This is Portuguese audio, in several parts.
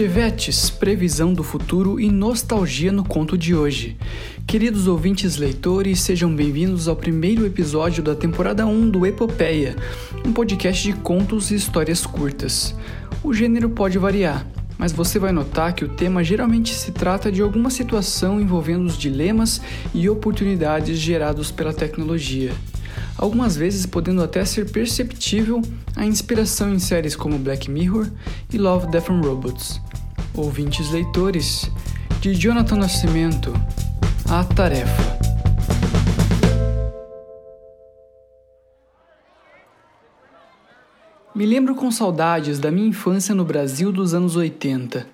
Chevetes, previsão do futuro e nostalgia no conto de hoje. Queridos ouvintes leitores, sejam bem-vindos ao primeiro episódio da temporada 1 do Epopeia, um podcast de contos e histórias curtas. O gênero pode variar, mas você vai notar que o tema geralmente se trata de alguma situação envolvendo os dilemas e oportunidades gerados pela tecnologia algumas vezes podendo até ser perceptível a inspiração em séries como Black Mirror e Love, Death and Robots. Ouvintes leitores, de Jonathan Nascimento, A Tarefa. Me lembro com saudades da minha infância no Brasil dos anos 80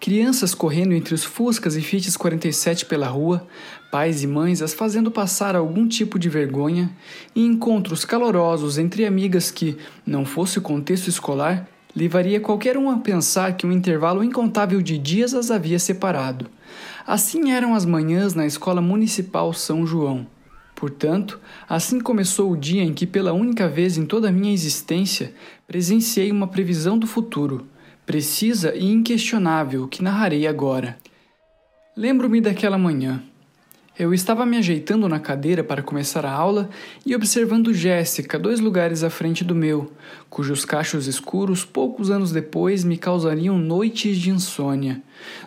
Crianças correndo entre os Fuscas e Fiat 47 pela rua, pais e mães as fazendo passar algum tipo de vergonha, e encontros calorosos entre amigas que, não fosse o contexto escolar, levaria qualquer um a pensar que um intervalo incontável de dias as havia separado. Assim eram as manhãs na Escola Municipal São João. Portanto, assim começou o dia em que, pela única vez em toda a minha existência, presenciei uma previsão do futuro precisa e inquestionável que narrarei agora. Lembro-me daquela manhã. Eu estava me ajeitando na cadeira para começar a aula e observando Jéssica, dois lugares à frente do meu, cujos cachos escuros poucos anos depois me causariam noites de insônia.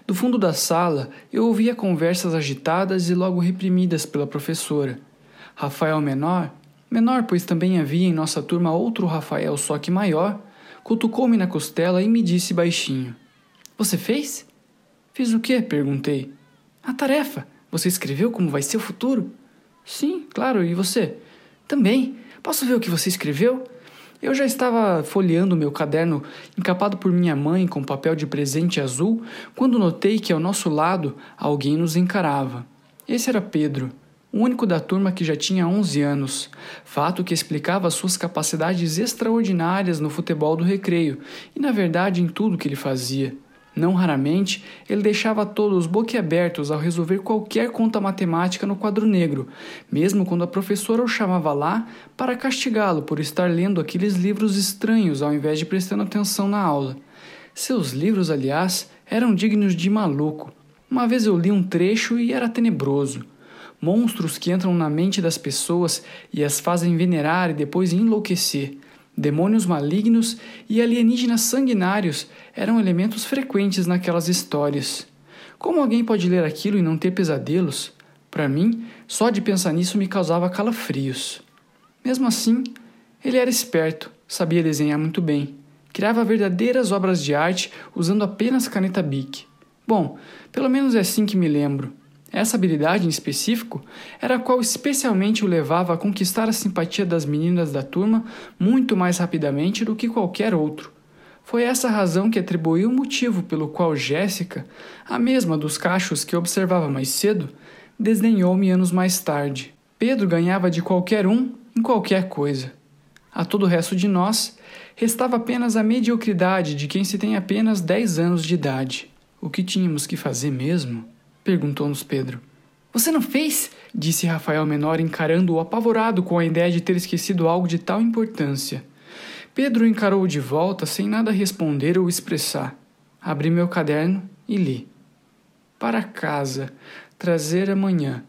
Do fundo da sala, eu ouvia conversas agitadas e logo reprimidas pela professora. Rafael menor, menor pois também havia em nossa turma outro Rafael, só que maior, cutucou-me na costela e me disse baixinho: Você fez? Fiz o quê? perguntei. A tarefa. Você escreveu como vai ser o futuro? Sim, claro. E você? Também. Posso ver o que você escreveu? Eu já estava folheando meu caderno, encapado por minha mãe com papel de presente azul, quando notei que ao nosso lado alguém nos encarava. Esse era Pedro o único da turma que já tinha 11 anos, fato que explicava suas capacidades extraordinárias no futebol do recreio e, na verdade, em tudo que ele fazia. Não raramente, ele deixava todos boquiabertos ao resolver qualquer conta matemática no quadro negro, mesmo quando a professora o chamava lá para castigá-lo por estar lendo aqueles livros estranhos ao invés de prestando atenção na aula. Seus livros, aliás, eram dignos de maluco. Uma vez eu li um trecho e era tenebroso monstros que entram na mente das pessoas e as fazem venerar e depois enlouquecer. Demônios malignos e alienígenas sanguinários eram elementos frequentes naquelas histórias. Como alguém pode ler aquilo e não ter pesadelos? Para mim, só de pensar nisso me causava calafrios. Mesmo assim, ele era esperto, sabia desenhar muito bem, criava verdadeiras obras de arte usando apenas caneta Bic. Bom, pelo menos é assim que me lembro. Essa habilidade em específico era a qual especialmente o levava a conquistar a simpatia das meninas da turma muito mais rapidamente do que qualquer outro. Foi essa razão que atribuiu o motivo pelo qual Jéssica, a mesma dos cachos que observava mais cedo, desdenhou-me anos mais tarde. Pedro ganhava de qualquer um em qualquer coisa. A todo o resto de nós, restava apenas a mediocridade de quem se tem apenas dez anos de idade. O que tínhamos que fazer mesmo? Perguntou-nos Pedro. Você não fez? disse Rafael Menor, encarando-o apavorado com a ideia de ter esquecido algo de tal importância. Pedro encarou de volta sem nada responder ou expressar. Abri meu caderno e li. Para casa, trazer amanhã.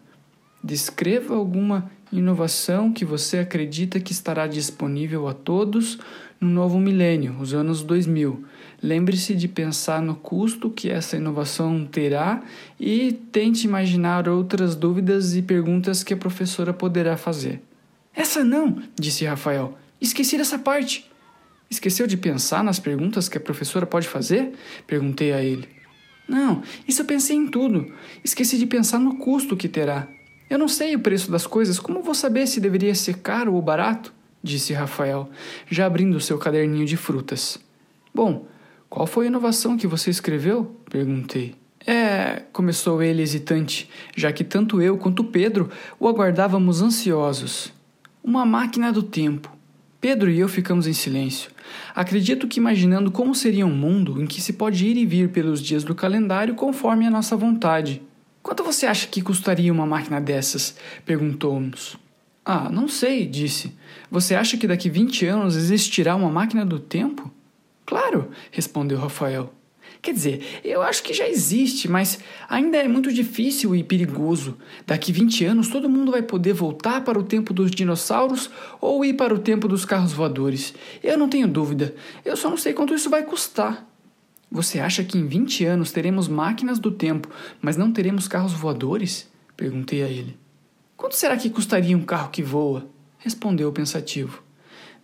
Descreva alguma inovação que você acredita que estará disponível a todos no novo milênio, os anos 2000. Lembre-se de pensar no custo que essa inovação terá e tente imaginar outras dúvidas e perguntas que a professora poderá fazer. Essa não, disse Rafael. Esqueci dessa parte. Esqueceu de pensar nas perguntas que a professora pode fazer? Perguntei a ele. Não, isso eu pensei em tudo. Esqueci de pensar no custo que terá. Eu não sei o preço das coisas, como vou saber se deveria ser caro ou barato? Disse Rafael, já abrindo seu caderninho de frutas. Bom, qual foi a inovação que você escreveu? perguntei. É, começou ele hesitante, já que tanto eu quanto Pedro o aguardávamos ansiosos. Uma máquina do tempo. Pedro e eu ficamos em silêncio. Acredito que imaginando como seria um mundo em que se pode ir e vir pelos dias do calendário conforme a nossa vontade. Quanto você acha que custaria uma máquina dessas? perguntou-nos. Ah, não sei, disse. Você acha que daqui 20 anos existirá uma máquina do tempo? Claro, respondeu Rafael. Quer dizer, eu acho que já existe, mas ainda é muito difícil e perigoso. Daqui 20 anos todo mundo vai poder voltar para o tempo dos dinossauros ou ir para o tempo dos carros voadores. Eu não tenho dúvida. Eu só não sei quanto isso vai custar. Você acha que em 20 anos teremos máquinas do tempo, mas não teremos carros voadores? Perguntei a ele. Quanto será que custaria um carro que voa? Respondeu pensativo.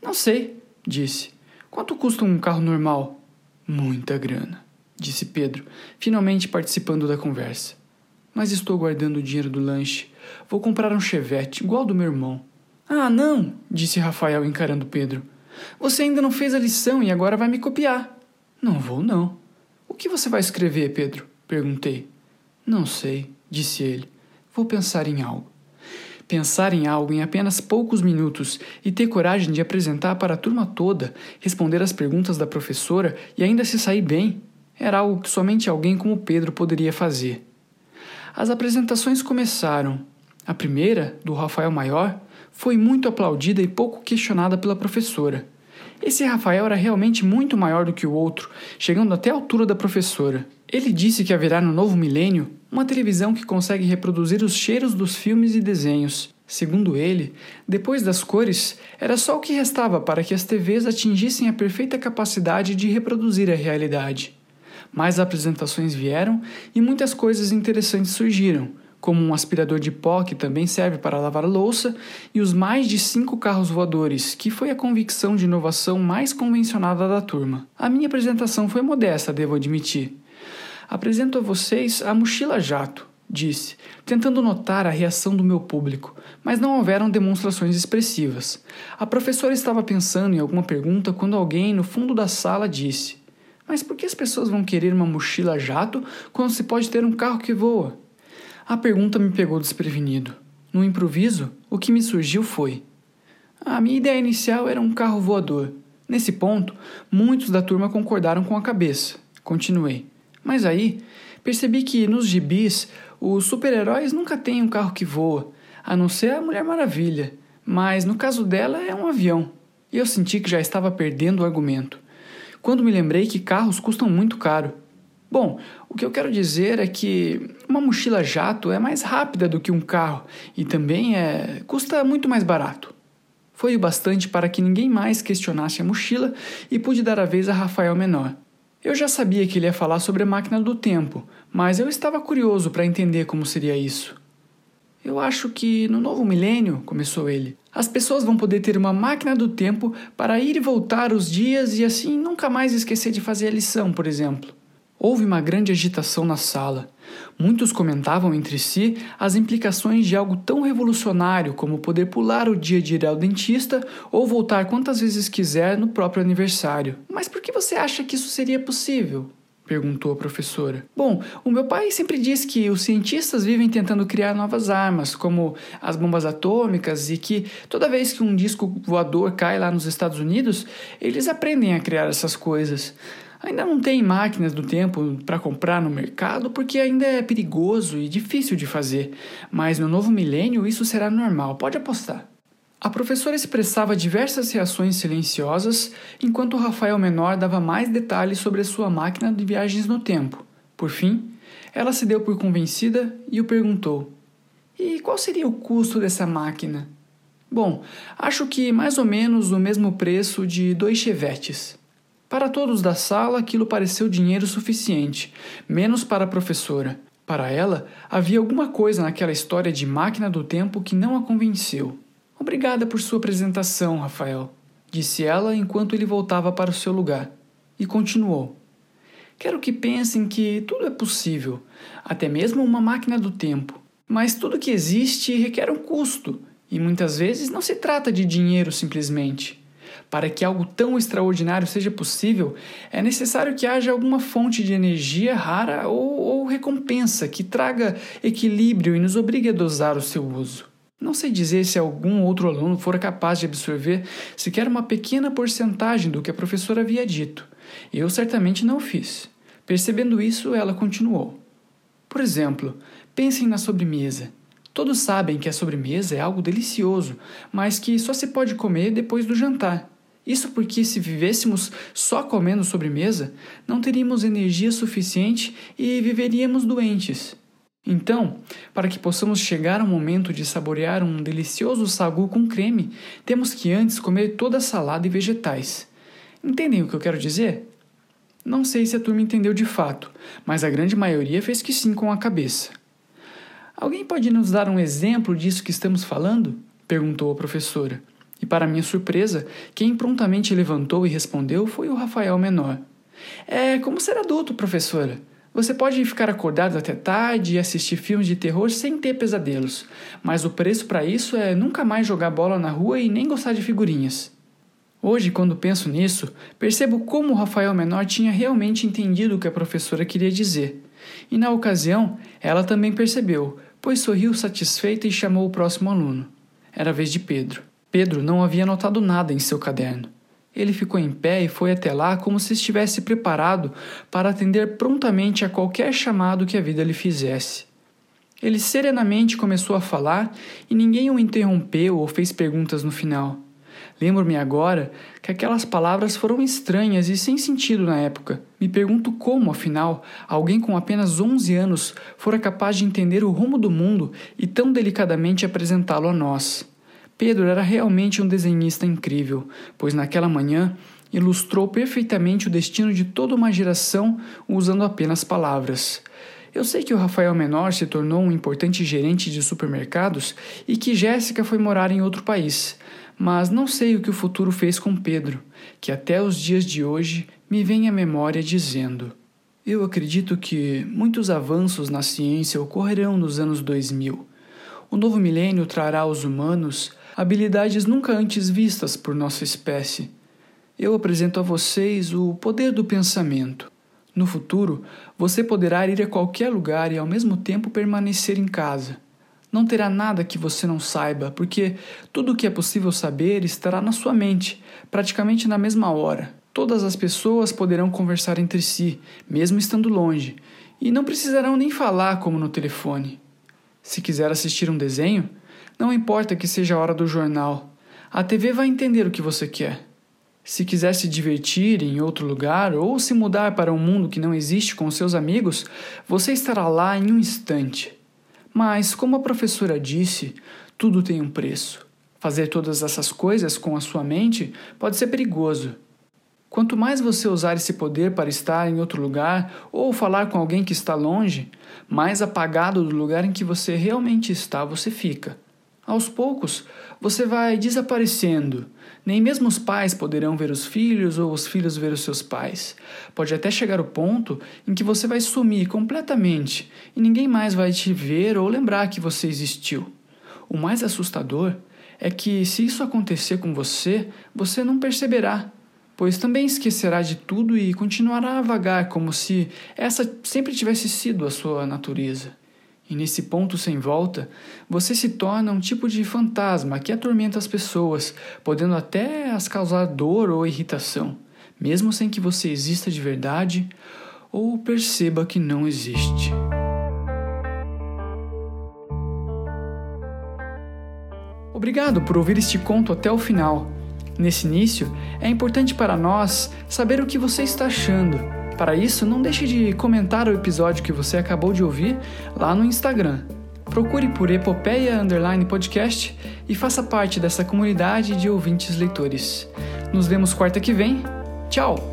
Não sei, disse. Quanto custa um carro normal? Muita grana disse Pedro, finalmente participando da conversa. Mas estou guardando o dinheiro do lanche. Vou comprar um chevette, igual do meu irmão. Ah, não, disse Rafael encarando Pedro. Você ainda não fez a lição e agora vai me copiar. Não vou, não. O que você vai escrever, Pedro? perguntei. Não sei, disse ele. Vou pensar em algo. Pensar em algo em apenas poucos minutos e ter coragem de apresentar para a turma toda, responder às perguntas da professora e ainda se sair bem era algo que somente alguém como Pedro poderia fazer. As apresentações começaram. A primeira, do Rafael Maior, foi muito aplaudida e pouco questionada pela professora. Esse Rafael era realmente muito maior do que o outro, chegando até a altura da professora. Ele disse que haverá no novo milênio uma televisão que consegue reproduzir os cheiros dos filmes e desenhos. Segundo ele, depois das cores, era só o que restava para que as TVs atingissem a perfeita capacidade de reproduzir a realidade. Mais apresentações vieram e muitas coisas interessantes surgiram, como um aspirador de pó que também serve para lavar louça e os mais de cinco carros voadores, que foi a convicção de inovação mais convencionada da turma. A minha apresentação foi modesta, devo admitir. Apresento a vocês a mochila jato, disse, tentando notar a reação do meu público, mas não houveram demonstrações expressivas. A professora estava pensando em alguma pergunta quando alguém no fundo da sala disse: mas por que as pessoas vão querer uma mochila jato quando se pode ter um carro que voa? A pergunta me pegou desprevenido. No improviso, o que me surgiu foi: a minha ideia inicial era um carro voador. Nesse ponto, muitos da turma concordaram com a cabeça. Continuei. Mas aí, percebi que nos gibis, os super-heróis nunca têm um carro que voa, a não ser a Mulher Maravilha. Mas no caso dela é um avião. E eu senti que já estava perdendo o argumento quando me lembrei que carros custam muito caro. Bom, o que eu quero dizer é que uma mochila jato é mais rápida do que um carro e também é custa muito mais barato. Foi o bastante para que ninguém mais questionasse a mochila e pude dar a vez a Rafael Menor. Eu já sabia que ele ia falar sobre a máquina do tempo, mas eu estava curioso para entender como seria isso. Eu acho que no novo milênio, começou ele, as pessoas vão poder ter uma máquina do tempo para ir e voltar os dias e assim nunca mais esquecer de fazer a lição, por exemplo. Houve uma grande agitação na sala. Muitos comentavam entre si as implicações de algo tão revolucionário como poder pular o dia de ir ao dentista ou voltar quantas vezes quiser no próprio aniversário. Mas por que você acha que isso seria possível? perguntou a professora. Bom, o meu pai sempre diz que os cientistas vivem tentando criar novas armas, como as bombas atômicas, e que toda vez que um disco voador cai lá nos Estados Unidos, eles aprendem a criar essas coisas. Ainda não tem máquinas do tempo para comprar no mercado porque ainda é perigoso e difícil de fazer, mas no novo milênio isso será normal, pode apostar. A professora expressava diversas reações silenciosas, enquanto Rafael Menor dava mais detalhes sobre a sua máquina de viagens no tempo. Por fim, ela se deu por convencida e o perguntou: E qual seria o custo dessa máquina? Bom, acho que mais ou menos o mesmo preço de dois chevetes. Para todos da sala, aquilo pareceu dinheiro suficiente, menos para a professora. Para ela, havia alguma coisa naquela história de máquina do tempo que não a convenceu. Obrigada por sua apresentação, Rafael, disse ela enquanto ele voltava para o seu lugar. E continuou: Quero que pensem que tudo é possível, até mesmo uma máquina do tempo. Mas tudo que existe requer um custo, e muitas vezes não se trata de dinheiro simplesmente. Para que algo tão extraordinário seja possível, é necessário que haja alguma fonte de energia rara ou, ou recompensa que traga equilíbrio e nos obrigue a dosar o seu uso. Não sei dizer se algum outro aluno fora capaz de absorver sequer uma pequena porcentagem do que a professora havia dito. Eu certamente não o fiz. Percebendo isso, ela continuou. Por exemplo, pensem na sobremesa. Todos sabem que a sobremesa é algo delicioso, mas que só se pode comer depois do jantar. Isso porque, se vivêssemos só comendo sobremesa, não teríamos energia suficiente e viveríamos doentes. Então, para que possamos chegar ao momento de saborear um delicioso sagu com creme, temos que antes comer toda a salada e vegetais. Entendem o que eu quero dizer? Não sei se a turma entendeu de fato, mas a grande maioria fez que sim com a cabeça. Alguém pode nos dar um exemplo disso que estamos falando? perguntou a professora. E, para minha surpresa, quem prontamente levantou e respondeu foi o Rafael Menor. É como ser adulto, professora. Você pode ficar acordado até tarde e assistir filmes de terror sem ter pesadelos, mas o preço para isso é nunca mais jogar bola na rua e nem gostar de figurinhas. Hoje, quando penso nisso, percebo como o Rafael Menor tinha realmente entendido o que a professora queria dizer. E na ocasião, ela também percebeu, pois sorriu satisfeita e chamou o próximo aluno. Era a vez de Pedro. Pedro não havia notado nada em seu caderno. Ele ficou em pé e foi até lá como se estivesse preparado para atender prontamente a qualquer chamado que a vida lhe fizesse. Ele serenamente começou a falar e ninguém o interrompeu ou fez perguntas no final. Lembro-me agora que aquelas palavras foram estranhas e sem sentido na época. Me pergunto como, afinal, alguém com apenas 11 anos fora capaz de entender o rumo do mundo e tão delicadamente apresentá-lo a nós. Pedro era realmente um desenhista incrível, pois naquela manhã ilustrou perfeitamente o destino de toda uma geração usando apenas palavras. Eu sei que o Rafael Menor se tornou um importante gerente de supermercados e que Jéssica foi morar em outro país, mas não sei o que o futuro fez com Pedro, que até os dias de hoje me vem à memória dizendo: Eu acredito que muitos avanços na ciência ocorrerão nos anos 2000. O novo milênio trará aos humanos habilidades nunca antes vistas por nossa espécie. Eu apresento a vocês o poder do pensamento. No futuro, você poderá ir a qualquer lugar e ao mesmo tempo permanecer em casa. Não terá nada que você não saiba, porque tudo o que é possível saber estará na sua mente, praticamente na mesma hora. Todas as pessoas poderão conversar entre si, mesmo estando longe, e não precisarão nem falar como no telefone. Se quiser assistir um desenho, não importa que seja a hora do jornal, a TV vai entender o que você quer. Se quiser se divertir em outro lugar ou se mudar para um mundo que não existe com seus amigos, você estará lá em um instante. Mas, como a professora disse, tudo tem um preço. Fazer todas essas coisas com a sua mente pode ser perigoso. Quanto mais você usar esse poder para estar em outro lugar ou falar com alguém que está longe, mais apagado do lugar em que você realmente está você fica. Aos poucos, você vai desaparecendo. Nem mesmo os pais poderão ver os filhos ou os filhos ver os seus pais. Pode até chegar o ponto em que você vai sumir completamente e ninguém mais vai te ver ou lembrar que você existiu. O mais assustador é que, se isso acontecer com você, você não perceberá, pois também esquecerá de tudo e continuará a vagar como se essa sempre tivesse sido a sua natureza. E nesse ponto sem volta, você se torna um tipo de fantasma que atormenta as pessoas, podendo até as causar dor ou irritação, mesmo sem que você exista de verdade ou perceba que não existe. Obrigado por ouvir este conto até o final. Nesse início, é importante para nós saber o que você está achando para isso, não deixe de comentar o episódio que você acabou de ouvir lá no Instagram. Procure por Epopeia Underline Podcast e faça parte dessa comunidade de ouvintes leitores. Nos vemos quarta que vem. Tchau!